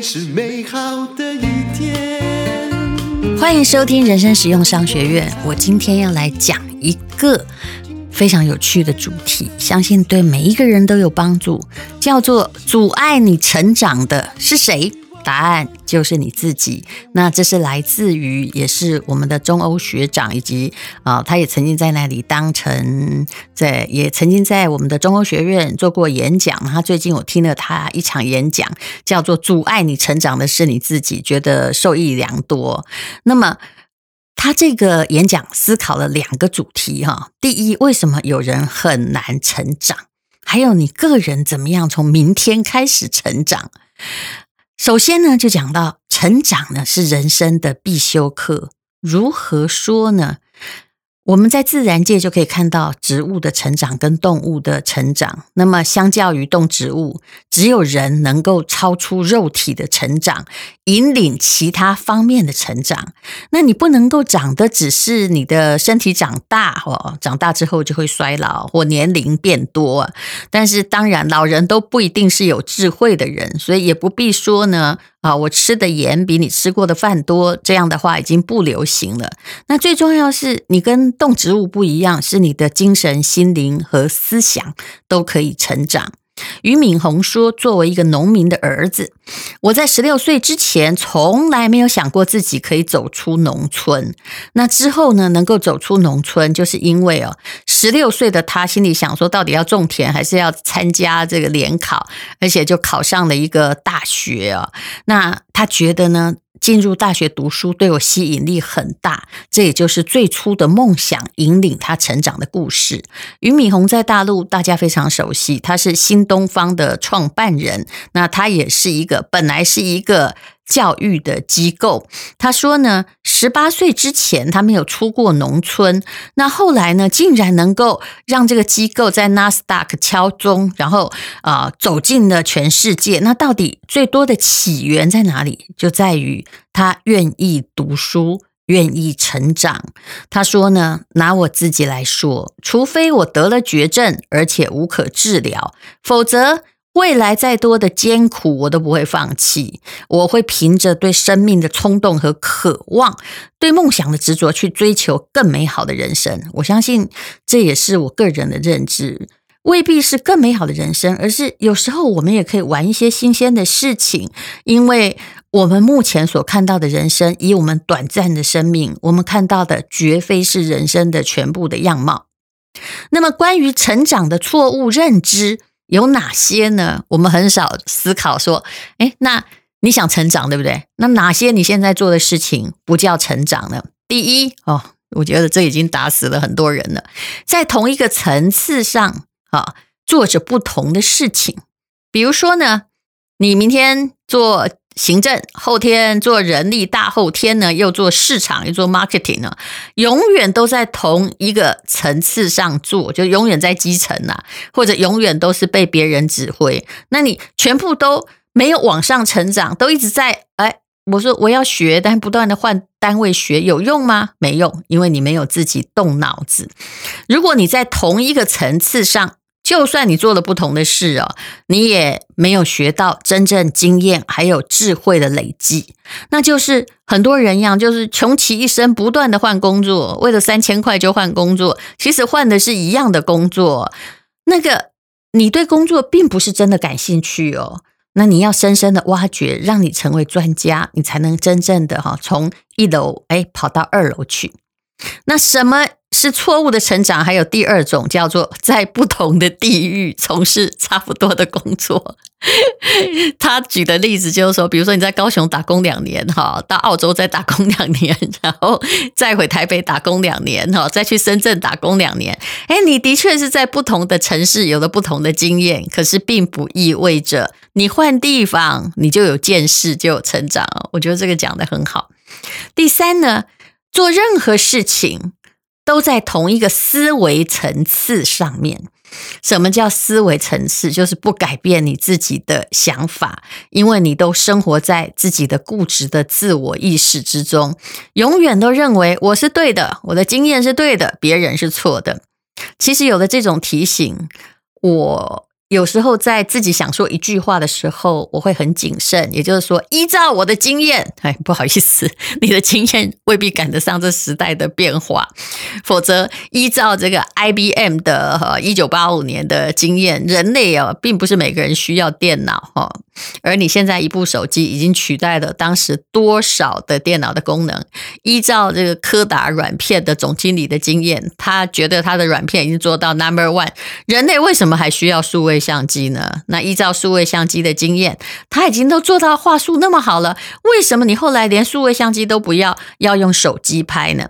是美好的一天。欢迎收听人生实用商学院。我今天要来讲一个非常有趣的主题，相信对每一个人都有帮助，叫做阻碍你成长的是谁？答案就是你自己。那这是来自于，也是我们的中欧学长，以及啊、他也曾经在那里当成在，也曾经在我们的中欧学院做过演讲。他最近我听了他一场演讲，叫做“阻碍你成长的是你自己”，觉得受益良多。那么他这个演讲思考了两个主题哈，第一，为什么有人很难成长？还有你个人怎么样从明天开始成长？首先呢，就讲到成长呢是人生的必修课。如何说呢？我们在自然界就可以看到植物的成长跟动物的成长。那么，相较于动植物，只有人能够超出肉体的成长，引领其他方面的成长。那你不能够长的只是你的身体长大哦，长大之后就会衰老或年龄变多。但是，当然，老人都不一定是有智慧的人，所以也不必说呢。啊，我吃的盐比你吃过的饭多，这样的话已经不流行了。那最重要是你跟动植物不一样，是你的精神、心灵和思想都可以成长。俞敏洪说：“作为一个农民的儿子，我在十六岁之前从来没有想过自己可以走出农村。那之后呢，能够走出农村，就是因为哦，十六岁的他心里想说，到底要种田还是要参加这个联考，而且就考上了一个大学哦。那他觉得呢？”进入大学读书对我吸引力很大，这也就是最初的梦想引领他成长的故事。俞敏洪在大陆大家非常熟悉，他是新东方的创办人，那他也是一个本来是一个。教育的机构，他说呢，十八岁之前他没有出过农村，那后来呢，竟然能够让这个机构在纳斯达克敲钟，然后啊、走进了全世界。那到底最多的起源在哪里？就在于他愿意读书，愿意成长。他说呢，拿我自己来说，除非我得了绝症，而且无可治疗，否则。未来再多的艰苦，我都不会放弃。我会凭着对生命的冲动和渴望，对梦想的执着，去追求更美好的人生。我相信这也是我个人的认知，未必是更美好的人生，而是有时候我们也可以玩一些新鲜的事情。因为我们目前所看到的人生，以我们短暂的生命，我们看到的绝非是人生的全部的样貌。那么，关于成长的错误认知。有哪些呢？我们很少思考说，哎，那你想成长，对不对？那哪些你现在做的事情不叫成长呢？第一，哦，我觉得这已经打死了很多人了，在同一个层次上啊，做着不同的事情。比如说呢，你明天做。行政，后天做人力，大后天呢又做市场，又做 marketing 呢，永远都在同一个层次上做，就永远在基层啊，或者永远都是被别人指挥。那你全部都没有往上成长，都一直在哎，我说我要学，但不断的换单位学有用吗？没用，因为你没有自己动脑子。如果你在同一个层次上，就算你做了不同的事哦，你也没有学到真正经验还有智慧的累积，那就是很多人一样，就是穷其一生不断的换工作，为了三千块就换工作，其实换的是一样的工作。那个你对工作并不是真的感兴趣哦，那你要深深的挖掘，让你成为专家，你才能真正的哈从一楼哎跑到二楼去。那什么？是错误的成长，还有第二种叫做在不同的地域从事差不多的工作。他举的例子就是说，比如说你在高雄打工两年，哈，到澳洲再打工两年，然后再回台北打工两年，哈，再去深圳打工两年。哎，你的确是在不同的城市有了不同的经验，可是并不意味着你换地方你就有见识就有成长。我觉得这个讲的很好。第三呢，做任何事情。都在同一个思维层次上面。什么叫思维层次？就是不改变你自己的想法，因为你都生活在自己的固执的自我意识之中，永远都认为我是对的，我的经验是对的，别人是错的。其实有了这种提醒，我有时候在自己想说一句话的时候，我会很谨慎，也就是说，依照我的经验，哎，不好意思，你的经验未必赶得上这时代的变化，否则依照这个 IBM 的一九八五年的经验，人类啊，并不是每个人需要电脑哈，而你现在一部手机已经取代了当时多少的电脑的功能。依照这个柯达软片的总经理的经验，他觉得他的软片已经做到 Number One，人类为什么还需要数位相机呢？那依照数位相机的经验，他已经都做到画素那么好了，为什么你后来连数位相机都不要，要用手机拍呢？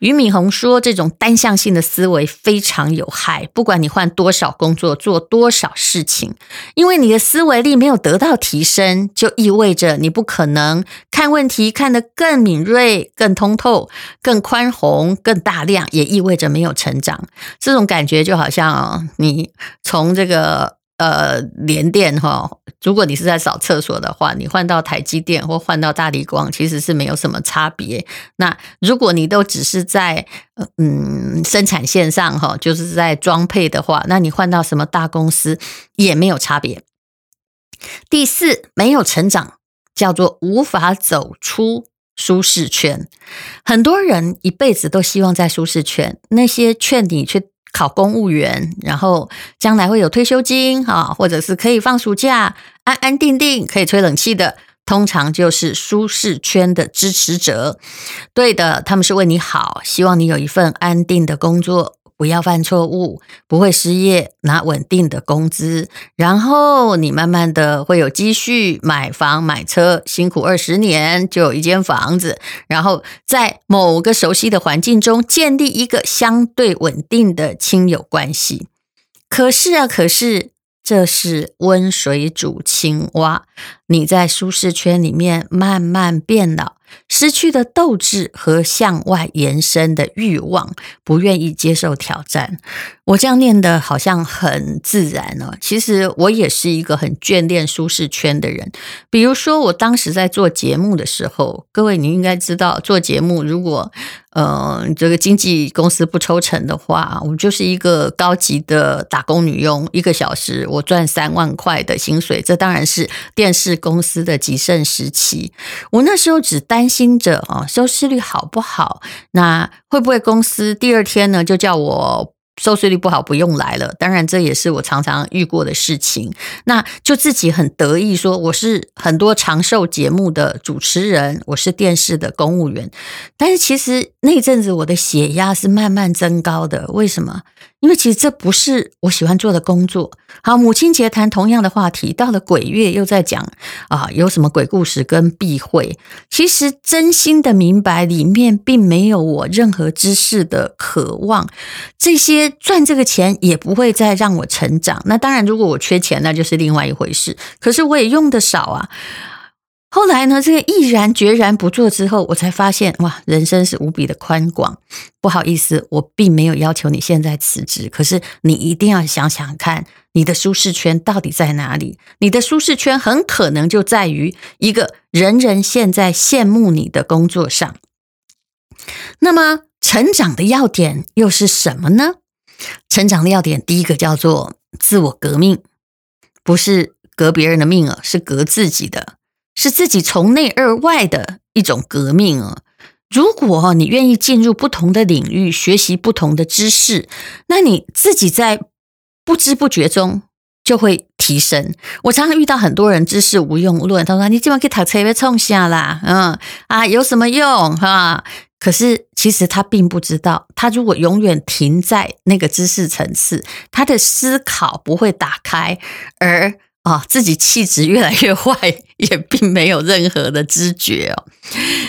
俞敏洪说：“这种单向性的思维非常有害，不管你换多少工作，做多少事情，因为你的思维力没有得到提升，就意味着你不可能看问题看得更敏锐、更通透、更宽宏、更大量，也意味着没有成长。这种感觉就好像你从这个。”呃，联电哈，如果你是在扫厕所的话，你换到台积电或换到大立光，其实是没有什么差别。那如果你都只是在嗯生产线上哈，就是在装配的话，那你换到什么大公司也没有差别。第四，没有成长，叫做无法走出舒适圈。很多人一辈子都希望在舒适圈，那些劝你去。考公务员，然后将来会有退休金哈，或者是可以放暑假，安安定定可以吹冷气的，通常就是舒适圈的支持者。对的，他们是为你好，希望你有一份安定的工作。不要犯错误，不会失业，拿稳定的工资，然后你慢慢的会有积蓄，买房买车，辛苦二十年就有一间房子，然后在某个熟悉的环境中建立一个相对稳定的亲友关系。可是啊，可是这是温水煮青蛙，你在舒适圈里面慢慢变老。失去的斗志和向外延伸的欲望，不愿意接受挑战。我这样念的好像很自然哦，其实我也是一个很眷恋舒适圈的人。比如说，我当时在做节目的时候，各位你应该知道，做节目如果呃这个经纪公司不抽成的话，我就是一个高级的打工女佣，一个小时我赚三万块的薪水，这当然是电视公司的极盛时期。我那时候只担心着啊，收视率好不好？那会不会公司第二天呢就叫我？收视率不好，不用来了。当然，这也是我常常遇过的事情。那就自己很得意说，我是很多长寿节目的主持人，我是电视的公务员。但是其实那阵子我的血压是慢慢增高的。为什么？因为其实这不是我喜欢做的工作。好，母亲节谈同样的话题，到了鬼月又在讲啊，有什么鬼故事跟避讳。其实真心的明白，里面并没有我任何知识的渴望。这些赚这个钱也不会再让我成长。那当然，如果我缺钱，那就是另外一回事。可是我也用得少啊。后来呢，这个毅然决然不做之后，我才发现哇，人生是无比的宽广。不好意思，我并没有要求你现在辞职，可是你一定要想想看，你的舒适圈到底在哪里？你的舒适圈很可能就在于一个人人现在羡慕你的工作上。那么，成长的要点又是什么呢？成长的要点，第一个叫做自我革命，不是革别人的命啊，是革自己的。是自己从内而外的一种革命啊！如果你愿意进入不同的领域，学习不同的知识，那你自己在不知不觉中就会提升。我常常遇到很多人知识无用论，他说：“你今晚给他特别冲下啦，嗯啊，有什么用哈？”可是其实他并不知道，他如果永远停在那个知识层次，他的思考不会打开，而。啊、自己气质越来越 坏，也并没有任何的知觉哦。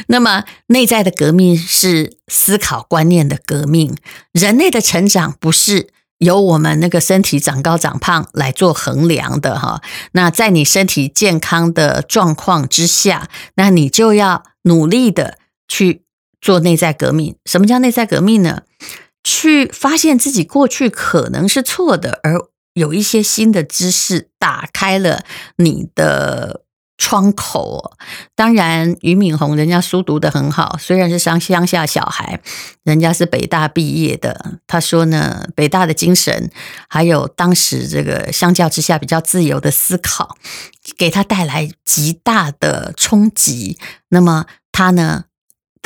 那么，内在的革命是思考观念的革命。人类的成长不是由我们那个身体长高长胖来做衡量的哈。那在你身体健康的状况之下，那你就要努力的去做内在革命。什么叫内在革命呢？去发现自己过去可能是错的，而有一些新的知识打开了你的窗口哦，当然俞敏洪人家书读得很好，虽然是乡乡下小孩，人家是北大毕业的。他说呢，北大的精神，还有当时这个相较之下比较自由的思考，给他带来极大的冲击。那么他呢，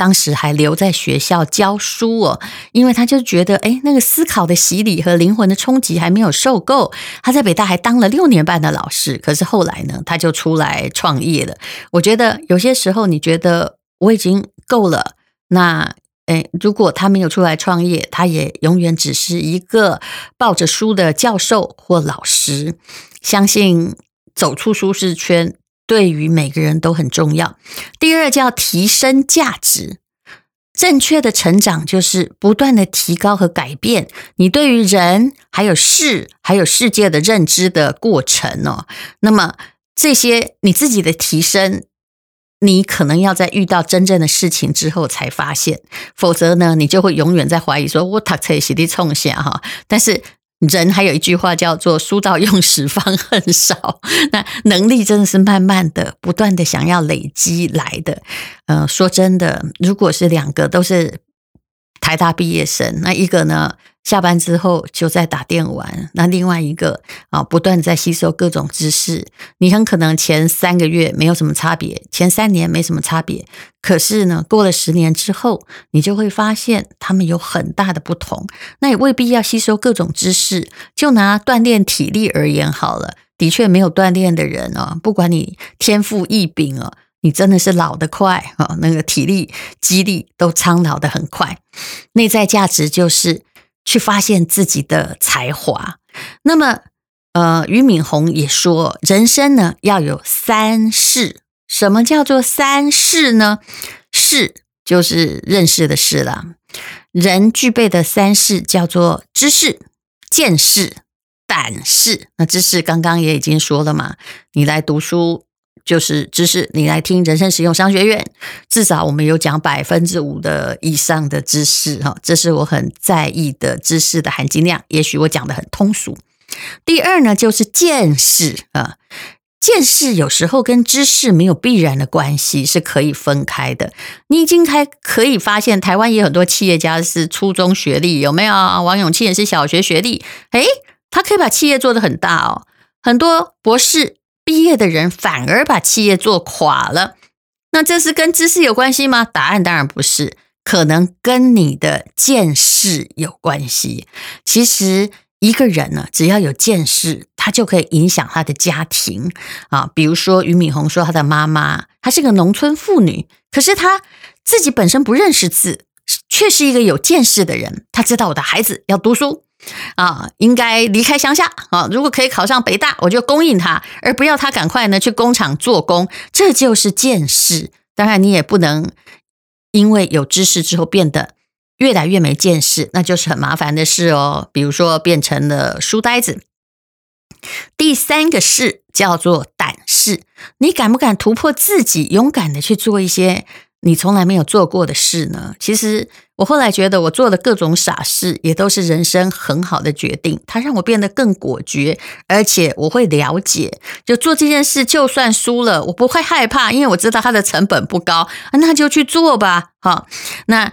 当时还留在学校教书哦，因为他就觉得，哎，那个思考的洗礼和灵魂的冲击还没有受够。他在北大还当了六年半的老师，可是后来呢，他就出来创业了。我觉得有些时候，你觉得我已经够了，那，哎，如果他没有出来创业，他也永远只是一个抱着书的教授或老师。相信走出舒适圈。对于每个人都很重要。第二叫提升价值，正确的成长就是不断的提高和改变你对于人、还有事、还有世界的认知的过程哦。那么这些你自己的提升，你可能要在遇到真正的事情之后才发现，否则呢，你就会永远在怀疑说“我读册是在冲下哈”，但是。人还有一句话叫做“书到用时方恨少”，那能力真的是慢慢的、不断的想要累积来的。呃，说真的，如果是两个都是台大毕业生，那一个呢，下班之后就在打电玩，那另外一个啊，不断在吸收各种知识。你很可能前三个月没有什么差别，前三年没什么差别，可是呢，过了十年之后，你就会发现他们有很大的不同。那也未必要吸收各种知识。就拿锻炼体力而言好了，的确没有锻炼的人哦，不管你天赋异禀哦，你真的是老得快啊，那个体力、肌力都苍老得很快。内在价值就是。去发现自己的才华。那么，呃，俞敏洪也说，人生呢要有三识。什么叫做三识呢？识就是认识的事了。人具备的三识叫做知识、见识、胆识。那知识刚刚也已经说了嘛，你来读书。就是知识，你来听人生实用商学院，至少我们有讲百分之五的以上的知识哈，这是我很在意的知识的含金量。也许我讲得很通俗。第二呢，就是见识啊，见识有时候跟知识没有必然的关系，是可以分开的。你已经开可以发现，台湾也有很多企业家是初中学历，有没有？王永庆也是小学学历，诶，他可以把企业做得很大哦，很多博士。毕业的人反而把企业做垮了，那这是跟知识有关系吗？答案当然不是，可能跟你的见识有关系。其实一个人呢，只要有见识，他就可以影响他的家庭啊。比如说俞敏洪说，他的妈妈她是个农村妇女，可是她自己本身不认识字，却是一个有见识的人。她知道我的孩子要读书。啊，应该离开乡下啊！如果可以考上北大，我就供应他，而不要他赶快呢去工厂做工。这就是见识。当然，你也不能因为有知识之后变得越来越没见识，那就是很麻烦的事哦。比如说，变成了书呆子。第三个事叫做胆识，你敢不敢突破自己，勇敢的去做一些你从来没有做过的事呢？其实。我后来觉得，我做的各种傻事也都是人生很好的决定，它让我变得更果决，而且我会了解，就做这件事，就算输了，我不会害怕，因为我知道它的成本不高，那就去做吧。好，那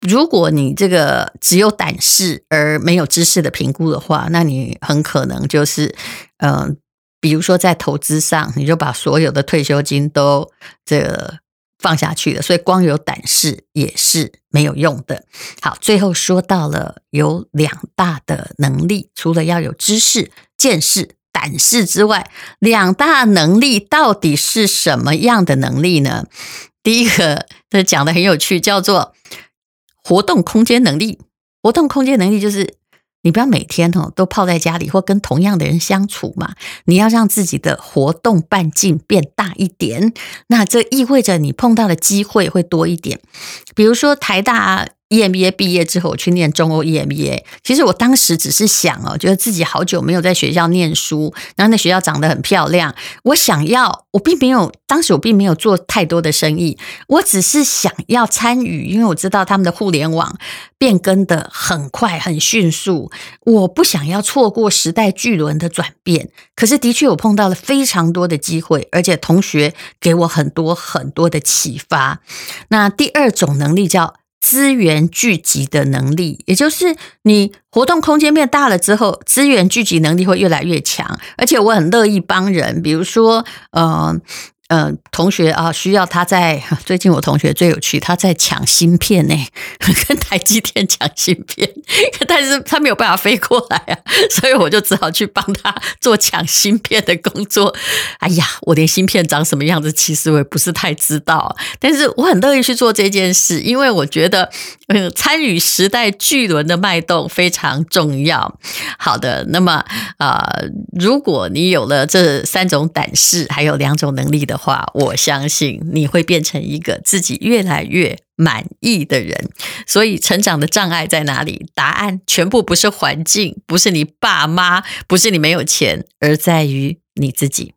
如果你这个只有胆识而没有知识的评估的话，那你很可能就是，嗯、比如说在投资上，你就把所有的退休金都这个。放下去了，所以光有胆识也是没有用的。好，最后说到了有两大的能力，除了要有知识、见识、胆识之外，两大能力到底是什么样的能力呢？第一个，他讲的很有趣，叫做活动空间能力。活动空间能力就是。你不要每天哦都泡在家里或跟同样的人相处嘛，你要让自己的活动半径变大一点。那这意味着你碰到的机会会多一点。比如说台大 EMBA 毕业之后，我去念中欧 EMBA。其实我当时只是想哦，觉得自己好久没有在学校念书，然后那学校长得很漂亮，我想要，我并没有，当时我并没有做太多的生意，我只是想要参与，因为我知道他们的互联网变更的很快很迅速，我不想要错过时代巨轮的转变。可是的确，我碰到了非常多的机会，而且同学给我很多很多的启发。那第二种能力叫。资源聚集的能力，也就是你活动空间变大了之后，资源聚集能力会越来越强。而且我很乐意帮人，比如说，呃。嗯、同学啊，需要他在 最近，我同学最有趣，他在抢芯片呢，跟台积电抢芯片，但是他没有办法飞过来啊，所以我就只好去帮他做抢芯片的工作。哎呀，我连芯片长什么样子，其实我也不是太知道，但是我很乐意去做这件事，因为我觉得，嗯，参与时代巨轮的脉动非常重要。好的，那么啊、呃，如果你有了这三种胆识，还有两种能力的话，我相信你会变成一个自己越来越满意的人。所以，成长的障碍在哪里？答案全部不是环境，不是你爸妈，不是你没有钱，而在于你自己。